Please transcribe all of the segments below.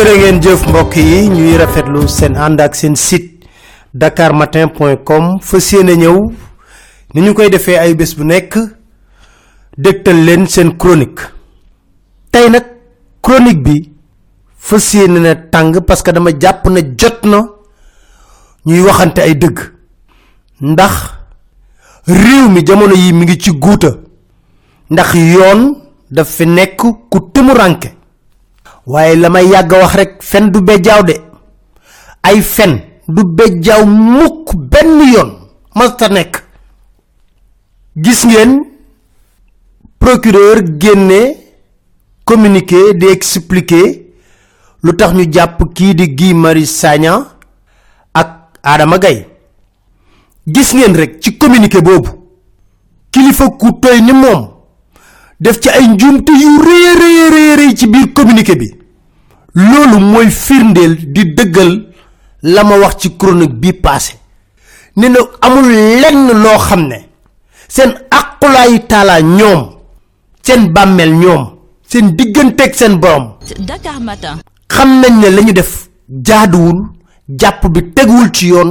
jërë ngeen jëf mbokk yi. Ñuy rafetlu seen ànd ak seen site dakarmatin.com fas yéene ñëw. Ni ñu koy defee ay bés bu nekk dégtal leen seen chronique. Tey nag chronique bi fas yéene na tàng parce que dama jàpp na jot na ñuy waxante ay dëgg. Ndax réew mi jamono yi mi ngi ci guuta. Ndax yoon daf fi nekk ku tumuranke waaye la may yàgg wax rek fen du bejjaaw de. Ay fen du bejjaaw mukk benn yoon masta nekk. Gis ngeen procureur génne communiqué di expliquer ñu jàpp kii di Marius Sagna ak Adama Gaye. Gis ngeen rek ci communiqué boobu. Kilifa ku toy ni moom def ci ay njuumte yu rëy ci biir communiqué bi loolu mooy firndeel di dëggal la ma wax ci chronique bi passé ne na amul lenn loo xam ne seen aqulaayi taala ñoom seen bàmmeel ñoom seen digganteeg seen borom Dakar Matin. xam nañ ne lañu def jaaduwul jàpp bi teguwul ci yoon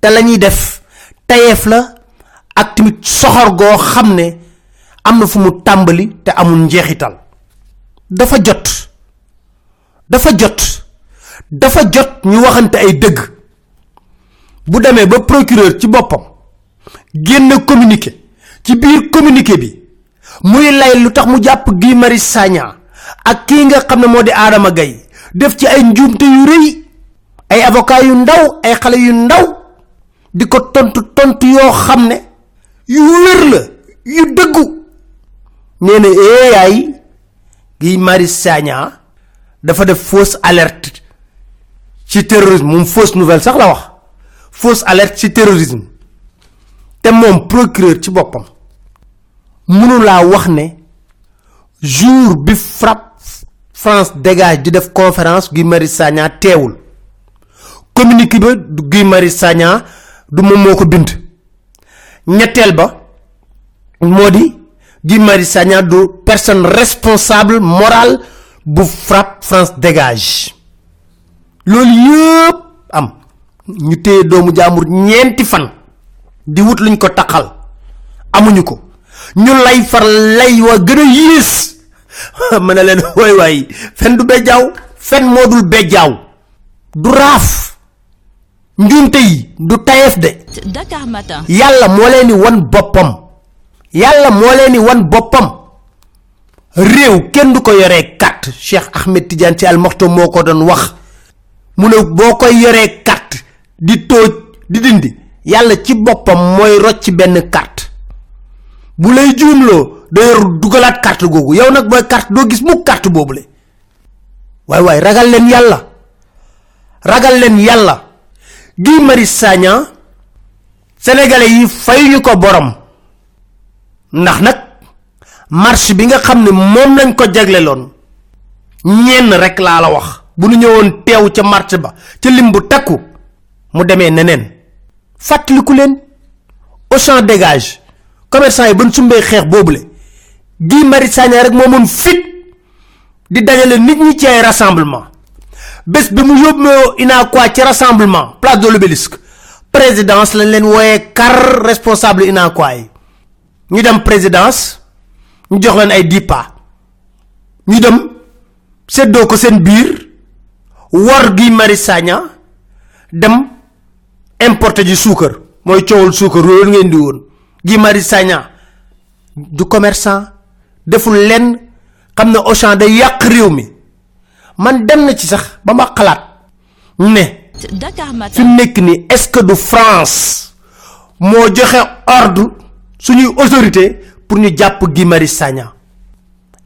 te lañuy def tayeef la ak tamit soxor goo xam ne am na fu mu tàmbali te amul njeexital. Dafa jot. Dafa jot. Dafa jot ñu waxante ay dëgg. Bu demee ba procureur ci boppam génn communiqué ci biir communiqué bi muy lay lu tax mu jàpp Guy Marius Sagna ak kii nga xam ne moo di Adama Gaye def ci ay njuumte yu rëy ay avocat yu ndaw ay xale yu ndaw di ko tontu tontu yoo xam ne yu wér la yu dëggu nee na yaay Guy Marius Sagna dafa def fausse alerte ci terrorisme. Moom fausse nouvelle sax la wax. Fausse alerte ci terrorisme. Te moom procureur ci boppam mënulaa wax ne jour bi frappe France dégage di def conférence Guy Marius Sagna teewul. Communiqué ba Guy Marius Sagna du moom moo ko bind. Ñetteel ba moo di Guy Marius Sagna du personne responsable morale bu frappe France dégage. Loolu yëpp am. Ñu téye doomu jaambur ñeenti fan di wut luñ ko taqal. Amuñu ko. Ñu lay far lay wa gën a yées. Ma ne leen waay waay fen du bejjaaw fen moo dul bejjaaw. Du raaf. Njuumte yi du tayef de. Dakar Matin. yàlla moo leen di wan boppam yàlla moo leen di wan boppam réew kenn du ko yoree carte. Cheikh Ahmed Tidiane ci almoxto moo ko doon wax. Mu ne boo koy yoree carte di tóoj di dindi yàlla ci boppam mooy rocc benn carte. Bu lay juumloo da yor dugalaat carte googu. Yow nag booy carte doo gis mu boobule. Waay waay ragal leen yàlla. Ragal yàlla. Guy Marius Sagna sénégalais yi fayuñu ko borom ndax nag marche bi nga xam ne moom lañ ko jagleloon ñenn rek laa la wax. Bu nu ñëwoon teew ca marche ba ca lim bu takku mu demee neneen. Fàttaliku leen au champ dégage. Commerçant yi ban sumbee xeex boobule. Sagna rek fit di dajale nit ñi ci rassemblement. Bés bi mu yóbboo inaakuoi ci rassemblement place de l'obélisque. Présidence lañ leen wooyee car responsable inaakuoi yi ñu dem présidence ñu jox leen ay dippa ñu dem seddoo ko seen biir war Guy Marius Sagna dem importer ji suukar. Mooy coowul suukar loolu ngeen di woon. Guy Marius Sagna du commerçant deful lenn xam ne Auchan day yàq réew mi. Man dem na ci sax ba ma xalaat ne Dakar fi Matin. mu nekk nii est-ce que du France moo joxe ordre suñuy autorité pour ñu jàpp Guy Marius Sagna.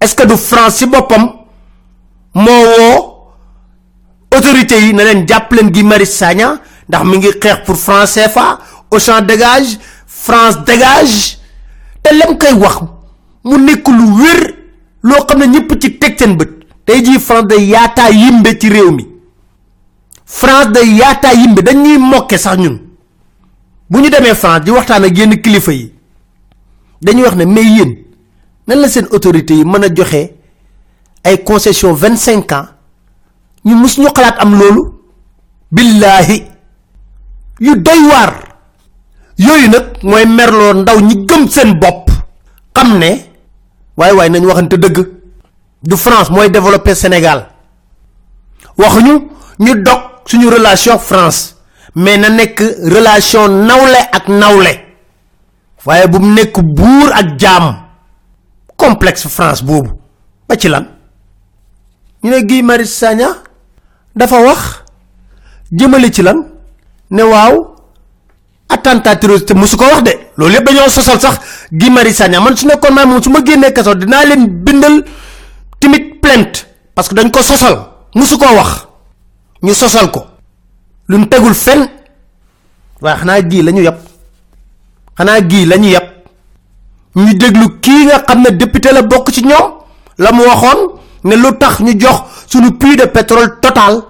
Est-ce que du France ci boppam moo autorité yi na leen jàpp leen Guy Marius Sagna ndax mi ngi xeex pour France CFA Auchan dégage France dégage. Te lem koy wax mu nekk lu wér loo xam ne ñëpp ci teg seen bët. Tey jii France day yaataa yimbe ci réew mi. France day yaataa yimbe dañuy mokke sax ñun. Bu ñu demee France di waxtaan ak yenn kilifa yi dañuy wax ne mais yéen nan la seen autorités yi mën a joxe ay concession vingt cinq ans ñu mus ñu xalaat am loolu. billahi yu doy waar. yooyu nag mooy merloo ndaw ñi gëm seen bopp. xam ne waaye waaye nañ waxante dëgg. du france mooy développer sénégal. waxuñu ñu dog suñu relation france. mais na nekk relation nawle ak nawle waaye bu mu nekk buur ak jaam complexe france boobu. Ba ci lan? Ñu ne Guy Sagna dafa wax jëmale ci lan? Ne waaw attentat terroriste musu ko wax de. Loolu yëpp dañoo sosal sax Guy Marius Sagna. Man su nekkoon maa su ma dinaa leen bindal timit plainte. Parce que dañ ko sosal musu koo wax. Ñu sosal ko. Luñ tegul fen waaye xanaa gii la ñu yab xanaa gii la ñu yab. Ñu déglu kii nga xam ne député la bokk ci ñoom la mu waxoon ne lu tax ñu jox suñu puits de pétrole total.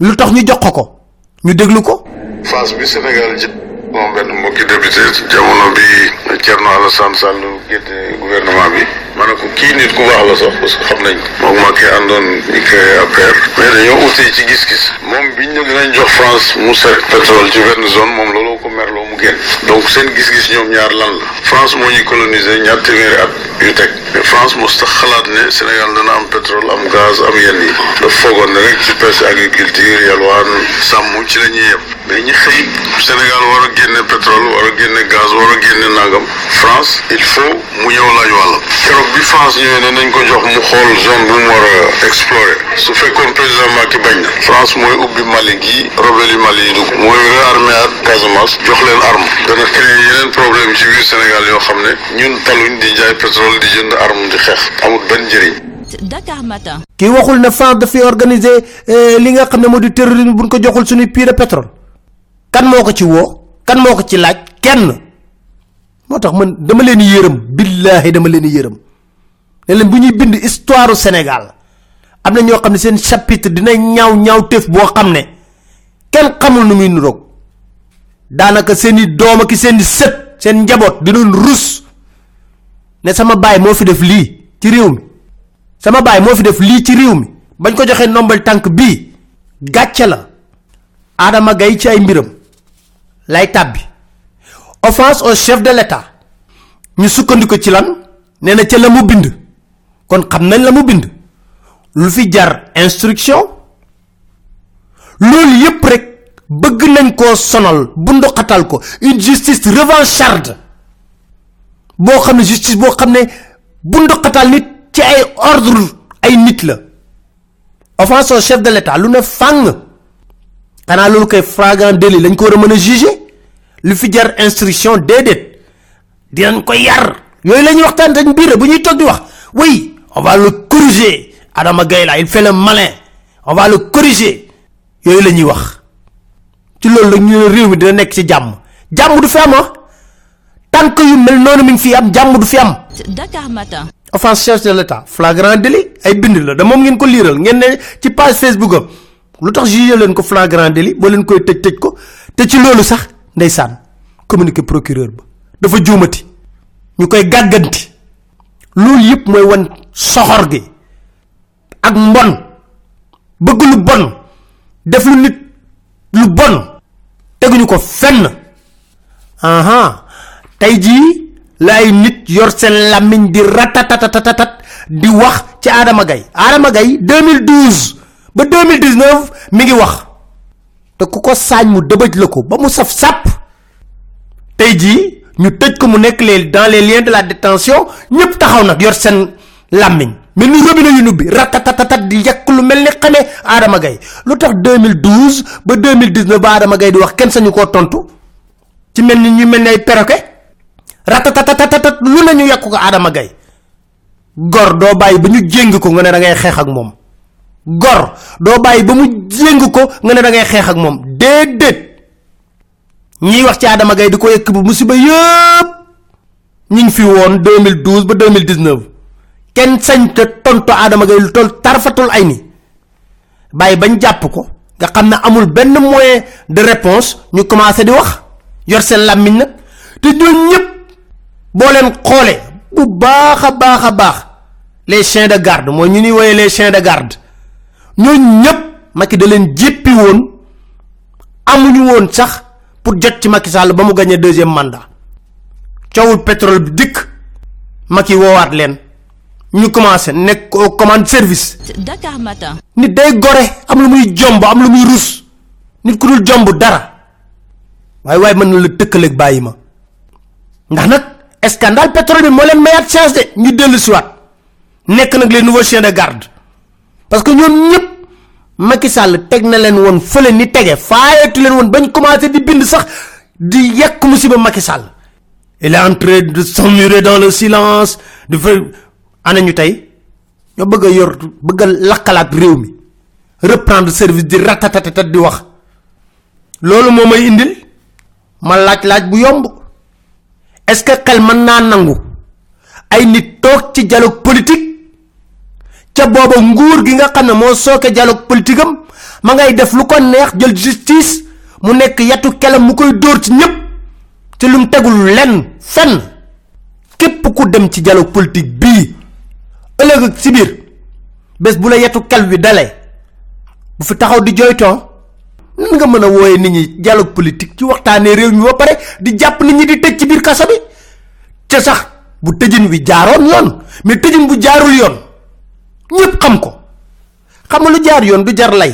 Lu tax ñu jox ko ñu déglu ko. Phase bi Sénégal jël. Moom benn mbokki député jamono bi Thierno Alassane Sall génne gouvernement bi ma ne ko kii nit ku baax la sax parce que xam nañ ko. Moom Macky àndoon di créé affaire. Mais dañoo utee ci gis-gis. Moom biñ ne dinañ jox France mu set pétrole ci benn zone moom looloo ko merloo mu génn. Donc seen gis-gis ñoom ñaar lan la? France moo ñu colonisé ñaar téeméeri at yu teg. Mais France mos tax xalaat ne Sénégal dana am pétrole am gaz am yenn yi. Daf foogoon ne rek ci pêche agriculture yalwaan sàmm ci la ñuy yem. Mais ñi xëy Sénégal war a génne pétrole war a génne gaz war a génne nangam. France il faut mu ñëw laaj wàllam. Bi France ñëwee ne nañ ko jox mu xool zone bu mu war a explorer. su fekkoon président Macky bañ na France mooy ubbi Mali gi rebelle Mali yi dugg. mooy réarmé at Casamance jox leen arme. dana créer yeneen problème ci biir Sénégal yoo xam ne ñun taluñ di jaay pétrole di jënd arme di xeex. Amul benn njëriñ. Dakar Matin. kii waxul ne France dafay organiser li nga xam ne moo di terrorisme buñ ko joxul suñu de pétrole. Kan moo ko ci woo? Kan moo ko ci laaj? Kenn. Moo tax man dama leen yërëm. Billahi dama leen yërëm ne leen bu ñuy bind histoire Sénégal am na ñoo xam ne seen chapitre dina ñaaw ñaaw tëf boo xam ne kenn xamul nu muy nuroog daanaka seen i doom ak seen seen njaboot dinoon rus ne sama baay moo fi def lii ci sama baay moo fi def lii ci réew mi. Bañ ko joxee nombal tànk bii gàcce la. Adama Gaye ci ay mbiram lay tàbbi. Offense au chef de l'état. Ñu sukkandiku ci lan? Nee na ca la mu bind kon xam nañ la mu bind. Lu fi jar instruction. Loolu yépp rek bëgg nañ koo sonal bunduxatal ko. Une justice revancharde. Boo xam ne justice boo xam ne bunduxatal nit ci ay ordre ay nit la. Offense au chef de l'état lu ne fàng xanaa loolu koy flagrant délit lañ ko war a mën a juger. Lu fi jar instruction déedéet. Dinañ ko yar. Yooyu la ñuy waxtaan dañ biir bu ñuy toog di wax. Oui on va le corriger Adama Gaye la il fait le malin. On va le corriger yooyu la ñuy wax. Ci loolu la ñu réew mi dina nekk ci jàmm. Jàmm du fi am ah. Tànk yu mel noonu mi ngi fi am jàmm du fi am. Dakar Matin. offense chef de l'état. Flagrant délit. Ay bind la. Da moom ngeen ko liiral. Ngeen ne ci page facebook am. Lu tax jugé leen ko flagrant délit? Ba leen koy tëj tëj ko. Te ci loolu sax ndeysaan communiqué procureur ba. Dafa juumati. Ñu koy gàgganti loolu yëpp mooy wan soxor gi. Ak mbon. Bëgg lu bon. Def lu nit lu bon. Teguñu ko fenn. Aha. Tey jii la ay nit yor seen làmmiñ di ratatatatatat di wax ci Adama Gaye. Adama Gaye 2012 ba 2019 mi ngi wax. Te ku ko saañ mu ba mu saf sàpp tey ñu tëj ko mu nekk les dans les liens de la détention ñëpp taxaw nag yor seen làmmiñ. Mel ni robinet nubbi. Ratatatatat di yàq lu mel ni xamee tax 2012 ba 2019 ba Adama Gaye di wax kenn sañu koo tontu? Ci mel ñu mel ay perroquet? Ratatatatat lu ne ñu yàq ko Adama Gaye. Gor doo bàyyi ba ñu jéng ko nga ne da ngay ak gor doo bàyyi ba mu jéng ko nga ne da ngay ak ñiy wax ci Adama Gaye di ko yëkk bu musiba yëpp. Ñi fi woon 2012 ba 2019 kenn sañ te tontu Adama Gaye lu toll tarfatul ay ni. Bàyyi bañ jàpp ko. Nga amul benn moyen de réponse. Ñu commencé di wax. Yor seen làmmiñ nag. Te ñooñu ñëpp boo leen xoolee bu baax a baax les chiens de garde mooy ñu ni woyee les chiens de garde. Ñooñu ñëpp Macky da leen jéppi woon. Amuñu woon sax pour jot ci Macky Sall ba mu gagné deuxième mandat. Coowul pétrole bi dikk Macky woowaat leen. Ñu commencé nekk au commande service. Dakar Matin. nit day gore am lu muy jomb am lu muy rus. Nit ku dul jomb dara. Waaye mën na la tëkkaleeg bàyyi ma. Ndax nag scandale pétrole bi moo leen mayaat chance de ñu dellu siwaat nekk nag les nouveaux chiens de garde. Parce que ñoom ñëpp Macky Sall teg na leen woon fële ni tege. Faayetu leen woon bañ commencé di bind sax di yekk musiba Macky Sall. Il est en train de s'emmurer dans le silence. De faire ana ñu bëgg yor bëgg a réew mi. Reprendre service di ratatatatat di wax. Loolu moo indil. Ma laaj laaj bu yomb. Est-ce que xel mën naa nangu? Ay nit toog ci politique ca booba nguur gi nga xam ne moo sooke dialogue politique am ma ngay def lu ko neex jël justice mu nekk yatu kelam mu koy dóor ci ñëpp ci lu mu tegul lenn fenn. Képp ku dem ci dialogue politique bii ëllëg ak si biir bés bu la yetu kel bi dalee bu fi taxaw di jooytoo nan nga mën a wooye nit ñi dialogue politique ci waxtaanee réew mi ba pare di jàpp nit ñi di tëj ci biir kaso bi? Ca sax bu tëjin bi jaaroon yoon mais tëjin bu jaarul yoon ñëpp xam ko. Xam lu jaar yoon du jar lay.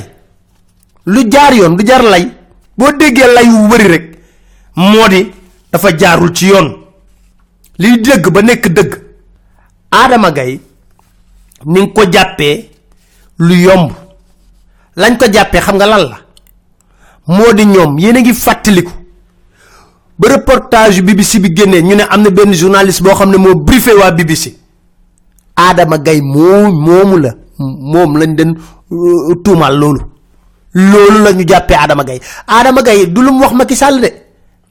Lu jaar yoon du jar lay. Déggee lay wu bëri rek moo di dafa jaarul ci yoon. Liy dëgg ba nekk dëgg. Adama Gaye ni ko jàppee lu yomb. Lañ ko jàppee xam nga lan la? Moo di ñoom yéen a ngi fàttaliku. Ba reportage BBC bi génnee ñu ne am na benn journaliste boo xam ne moo briefé waa BBC Adama Gaye moo moomu la moom lañ den euh, tuumaal loolu. Loolu la ñu jàppee Adama Gaye. Adama Gaye du lu mu wax Macky Sall de.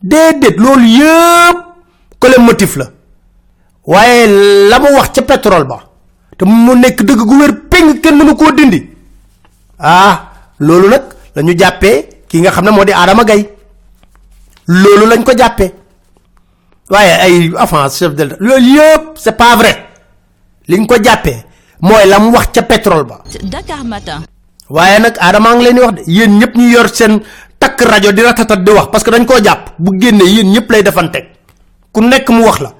Déedéet loolu yëpp ko le motif la. Waaye la mu wax ca pétrole ba te mu nekk dëgg gu wér péng kenn mënu koo dindi. Ah loolu nag la ñu jàppee ki nga xam ne moo di Adama Gaye. Loolu lañ ko jàppee. Waaye ay offense chef de loolu yëpp c'est pas vrai liñ ko jàppee mooy la mu wax ca pétrole ba. Dakar Matin. waaye nag Adama ngi leen wax de yéen ñëpp ñu yor seen takk rajo di ratatat di wax parce que dañ koo jàpp bu génnee yéen ñëpp lay defanteeg. Ku nekk mu wax la.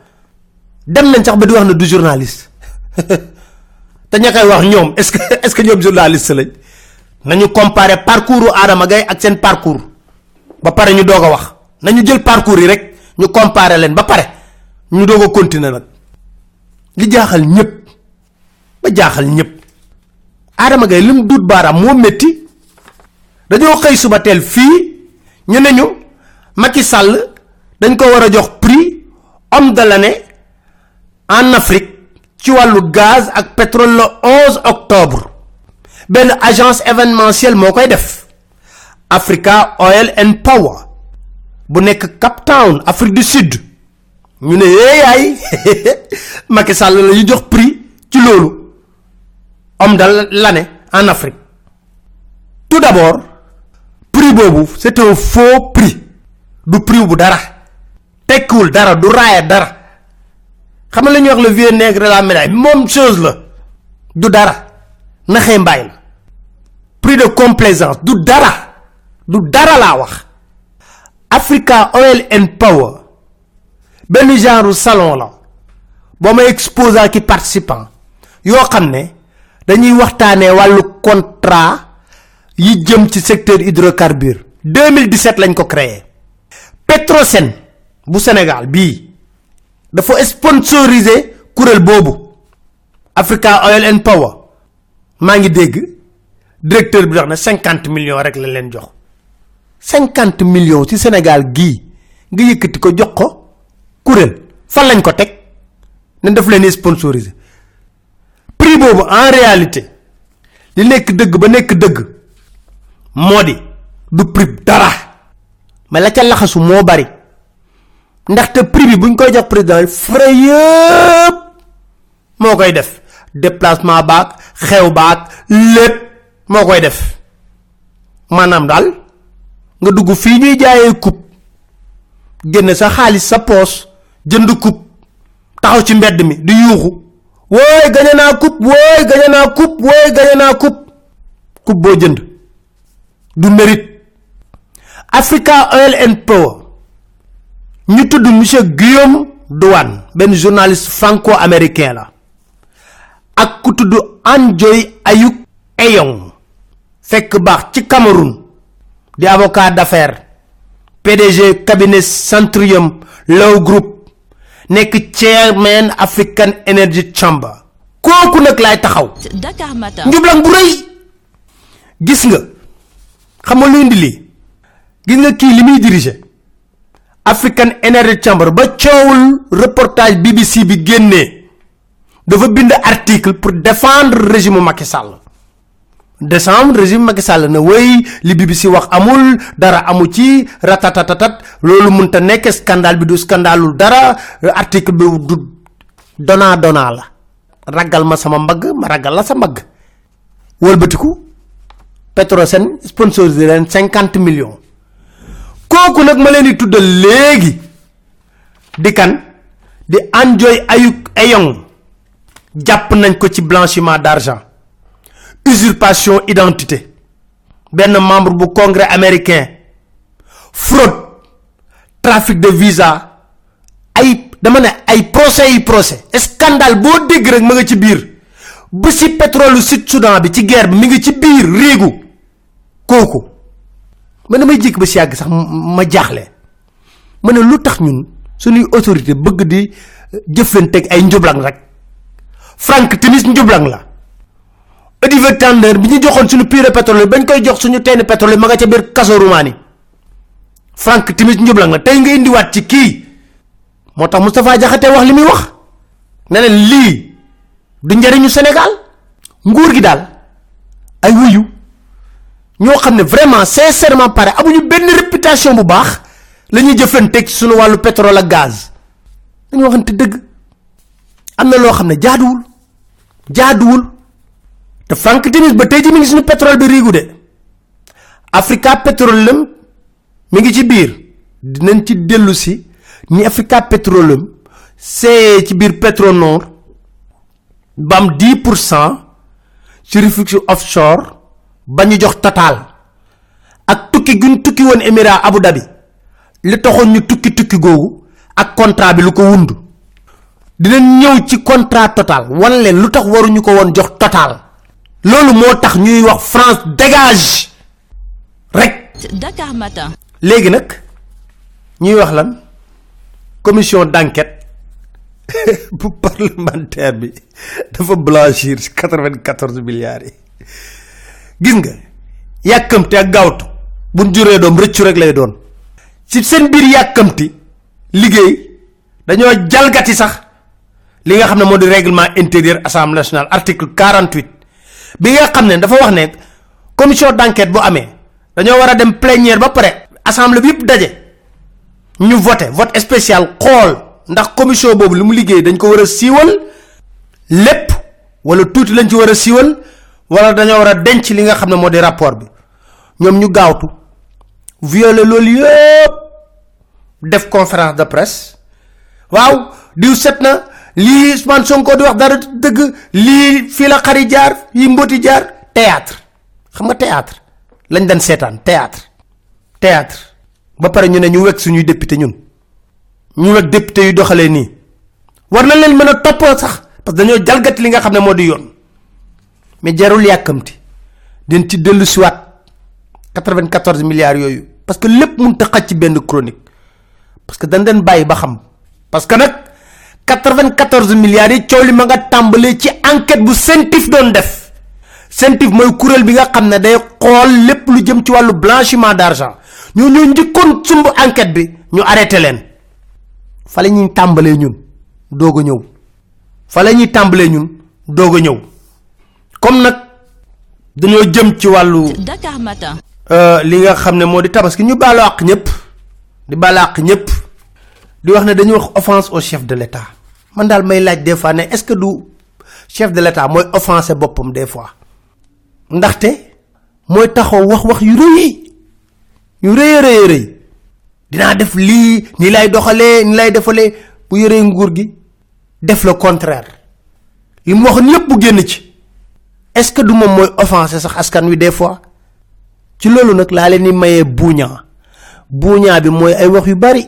Dem nañ sax ba di wax ne du journaliste. Te ña koy wax ñoom est-ce que est-ce que ñoom journaliste lañ? Nañu comparer parcours Adama Gaye ak seen parcours. Ba pare ñu doog a wax. Nañu jël parcours yi rek ñu comparer leen ba pare. Ñu doog a continuer nag li jaaxal ñëpp. ba jaaxal ñëpp. Adama Gaye li mu duut baaraam moo métti dañoo xëy suba teel fii ñu ne ñu Macky Sall dañ ko war a jox prix homme de l'année en Afrique ci wàllu gaz ak pétrole le 11 octobre. Benn agence événementielle moo koy def. Africa Oil and Power bu nekk Cape Town Afrique du Sud ñu ne yeeyaay Macky Sall la ñu jox prix ci loolu. Homme de l'année en Afrique. Tout d'abord prix boobu c'est un faux prix. Du prix bu dara. Tekkiwul dara du raaya dara. Xam nga la ñuy wax le vieux nègre la médaille. Moom chose la. Du dara. Naxee mbaay la. Prix de complaisance. Du dara. Du dara laa wax. Africa Oil and Power benn genre salon la boo may exposant ki participant yoo xam ne dañuy waxtaanee wàllu contrat yi jëm ci secteur hydrocarbure. 2017 lañ ko créé. Petrosen bu Sénégal bii dafa sponsorisé kuréel boobu. Africa Oil and Power. maa ngi dégg directeur bi wax na cinquante millions rek la leen jox. millions ci Sénégal gii nga yëkkati kuréel fan lañ ko teg ne daf leen sponsorisé prix boobu en réalité li nekk dëgg ba nekk dëgg moo du prix dara. Mais la ca laxasu moo bari. Ndaxte prix bi buñ koy jox président frais yëpp moo koy def. Déplacement baak xew baak lépp moo koy def. Maanaam daal nga dugg fii ñuy jaayee coupe génne sa xaalis sa poos jënd coupe taxaw ci mbedd mi di yuuxu. Wooy gañe naa coupe wooy gañe naa coupe wooy gañe naa coupe. Coupe boo jënd du mérite. Africa Oil and Power. Ñu tudd monsieur Guillaume Douane benn journaliste franco-américain la. Ak ku tudd Anjoy Ayuk Eyong fekk baax ci Cameroun. Di avocat d'affaires. PDG cabinet Centrium Law Group nekk chairman African Energy Chamber. Kooku nag laay taxaw. Njublang bu rëy. Gis nga xam nga lu indi lii? Gis nga kii li muy diriger? African Energy Chamber. Ba coowul reportage BBC bi génnee dafa bind article pour défendre régime Macky Sall décembre régime Macky Sall na wéy li BBC wax amul dara amu ci ratatatatat loolu munta nekk scandale bi du scandalul dara article bi dona dona la. Ragal ma sama mbagg ma ragal la sa mbagg. Wëlbatiku Petrosen sponsorisé leen cinquante millions. Kooku nag ma leen di tuddal léegi di kan? Di Anjoy Ayuk Eyong. Jàpp nañ ko ci blanchiment usurpation identité benn membre bu congrès américain. Fraude. Trafic de visa. Ay dama ne ay procès yi procès. Scandale boo dégg rek ma nga ci biir. Ba si pétrole sud soudan bi ci guerre bi mi ngi ci biir riigu kooku. Man damay jékk ba si yàgg sax ma jaaxle. Ma ne ñun suñuy autorité bëgg di jëflanteeg ay njublang rek. Frank Timis njublang la Olivier Tandeur bi ñu joxoon suñu de pétrole bañ koy jox suñu teen pétrole ma nga ca kaso Roumanie Frank Timis njublang la tey nga indiwaat ci kii. Moo tax Moustapha Diakhaté wax li muy wax. Ne leen lii du njariñu Sénégal. Nguur gi daal ay wuyu ñoo xam ne vraiment sincèrement pare amuñu benn réputation bu baax la ñuy jëflanteeg ci suñu wàllu pétrole ak gaz. Dañu waxante dëgg. Am na loo xam ne te Frank Timis ba tey ji mi ngi suñu pétrole bi riigu de Africa Petroleum mi ngi ci biir. Dinañ ci dellu si ni Africa Petroleum c'est ci biir Petronor ba am 10 pour cent ci refuge offshore ba ñu jox total. Ak tukki guñ tukki woon émirat Abu Dhabi li taxoon ñu tukki tukki googu ak contrat bi lu ko wund. Dinañ ñëw ci contrat total wan leen lu tax waruñu ko woon jox total loolu moo tax ñuy wax France dégage. Rek. Dakar Matin. léegi nag ñuy wax lan? Commission d'enquête bu parlementaire bi dafa blanchir ci 94 milliards yi. Gis nga yàkkamte ak gaawtu buñ juree doom rëccu rek lay doon. Ci seen biir yàkkamti liggéey dañoo jalgati sax li nga xam ne moo di règlement intérieur assemblée nationale article 48 bi nga xam ne dafa wax ne commission d'enquête bu amee dañoo war a dem plénière ba pare assemblée bi yëpp daje ñu voté vote spécial xool ndax commission boobu li mu liggéey dañ ko war a siiwal lépp wala tuuti lañ ci war a siiwal wala dañoo war a denc li nga xam ne moo di rapport bi. Ñoom ñu gaawtu violer loolu yëpp def conférence de presse. Waaw diw set na lii Ousmane Sonko di wax dara dëgg lii fii la xari jaar yi mboti jaar théâtre. Xam nga théâtre? Lañ daan seetaan théâtre. Théâtre. Ba pare ñu ne ñu wekk suñuy député ñun. Ñu wekk député yu doxalee nii. War na leen mën a sax parce que dañoo jalgati li nga xam ne di yoon. Mais jarul yàkkamti. Den ci dellu siwaat 94 milliards yooyu. Parce que mun ta ci benn chronique. Parce que dañ leen bàyyi ba xam. Parce que nag 94 milliards yi coow li ma nga tàmbalee ci enquête bu CENTIF doon def. CENTIF mooy kuréel bi nga xam ne day xool lépp lu jëm ci wàllu blanchiment d'argent. Ñoo ñoo njëkkoon sumb enquête bi ñu arrêté leen. Fa la ñuy tàmbalee ñun doog a ñëw. Fa la ñuy tàmbalee ñun doog a ñëw. Comme nag dañoo jëm ci wàllu Matin. li nga xam ne moo di tabaski ñu baalu àq ñëpp. Di baalu àq ñëpp di wax ne dañuy wax offense au chef de l'état. Man daal may laaj des fois ne est-ce que du chef de l'état mooy offensé boppam des fois. Ndaxte mooy taxaw wax wax yu rëy yu rëy rëy rëy. Dinaa def lii ni lay doxalee ni lay defalee. Bu yoree nguur gi def le contraire. Li mu waxoon yépp bu génn ci. Est ce que du moom mooy offensé sax askan wi des fois? Ci loolu nag laa leen ni mayee buuñaa buuñaa bi mooy ay wax yu bari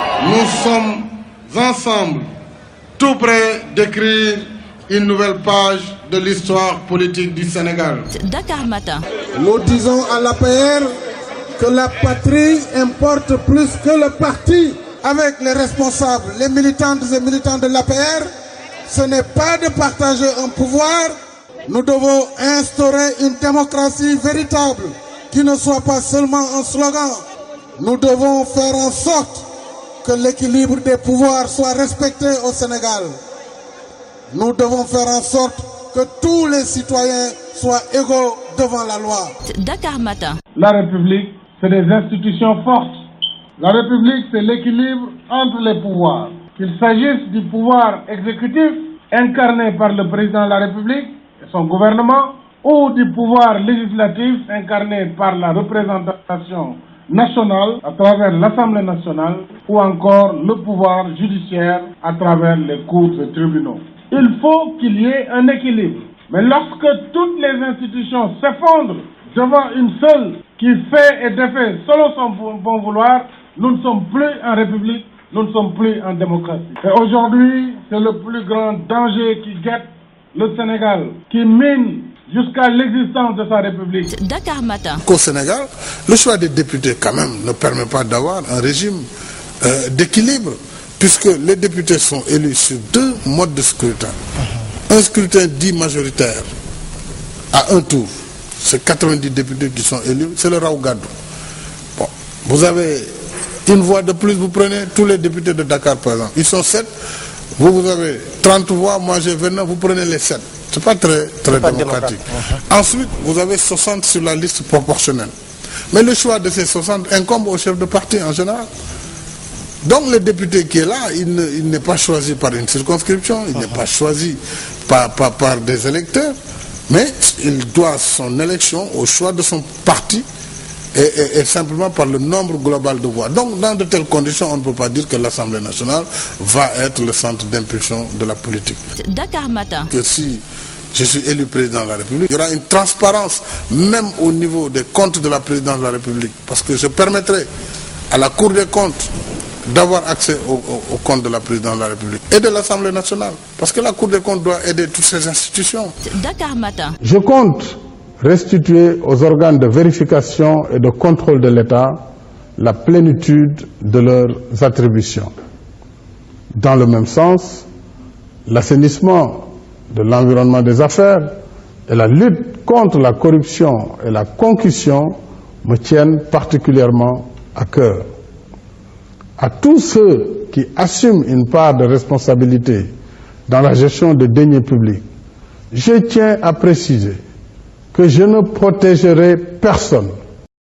Nous sommes ensemble tout près d'écrire une nouvelle page de l'histoire politique du Sénégal. Dakar Matin. Nous disons à l'APR que la patrie importe plus que le parti. Avec les responsables, les militantes et militants de l'APR, ce n'est pas de partager un pouvoir. Nous devons instaurer une démocratie véritable qui ne soit pas seulement un slogan. Nous devons faire en sorte que l'équilibre des pouvoirs soit respecté au Sénégal. Nous devons faire en sorte que tous les citoyens soient égaux devant la loi. Dakar Matin. La République, c'est des institutions fortes. La République, c'est l'équilibre entre les pouvoirs. Qu'il s'agisse du pouvoir exécutif, incarné par le président de la République et son gouvernement, ou du pouvoir législatif, incarné par la représentation nationale à travers l'Assemblée nationale, ou encore le pouvoir judiciaire à travers les cours et tribunaux. Il faut qu'il y ait un équilibre. Mais lorsque toutes les institutions s'effondrent devant une seule qui fait et défait selon son bon vouloir, nous ne sommes plus en République, nous ne sommes plus en démocratie. Et aujourd'hui, c'est le plus grand danger qui guette le Sénégal, qui mine jusqu'à l'existence de sa République. Dakar Matin. Qu'au Sénégal, le choix des députés quand même ne permet pas d'avoir un régime euh, d'équilibre, puisque les députés sont élus sur deux modes de scrutin. Un scrutin dit majoritaire à un tour, c'est 90 députés qui sont élus, c'est le Raougadou. Bon, vous avez une voix de plus, vous prenez tous les députés de Dakar par exemple. Ils sont 7, vous, vous avez 30 voix, moi j'ai 29, vous prenez les 7. C'est pas très, très pas démocratique. Ensuite, vous avez 60 sur la liste proportionnelle. Mais le choix de ces 60 incombe au chef de parti en général. Donc le député qui est là, il ne- il n'est pas choisi par une circonscription, il n'est pas choisi par, par, par des électeurs, mais il doit son élection au choix de son parti et, et- et simplement par le nombre global de voix. Donc dans de telles conditions, on ne peut pas dire que l'Assemblée nationale va être le centre d'impulsion de la politique Dakar Matin. que si je suis élu président de la République, il y aura une transparence même au niveau des comptes de la présidence de la République. Parce que je permettrai à la Cour des comptes d'avoir accès au- au- aux comptes de la présidence de la République et de l'Assemblée nationale. Parce que la Cour des comptes doit aider toutes ces institutions. Dakar Matin. Je compte restituer aux organes de vérification et de contrôle de l'État la plénitude de leurs attributions. Dans le même sens, l'assainissement de l'environnement des affaires et la lutte contre la corruption et la concussion me tiennent particulièrement à cœur. À tous ceux qui assument une part de responsabilité dans la gestion des deniers publics, je tiens à préciser que je ne protégerai personne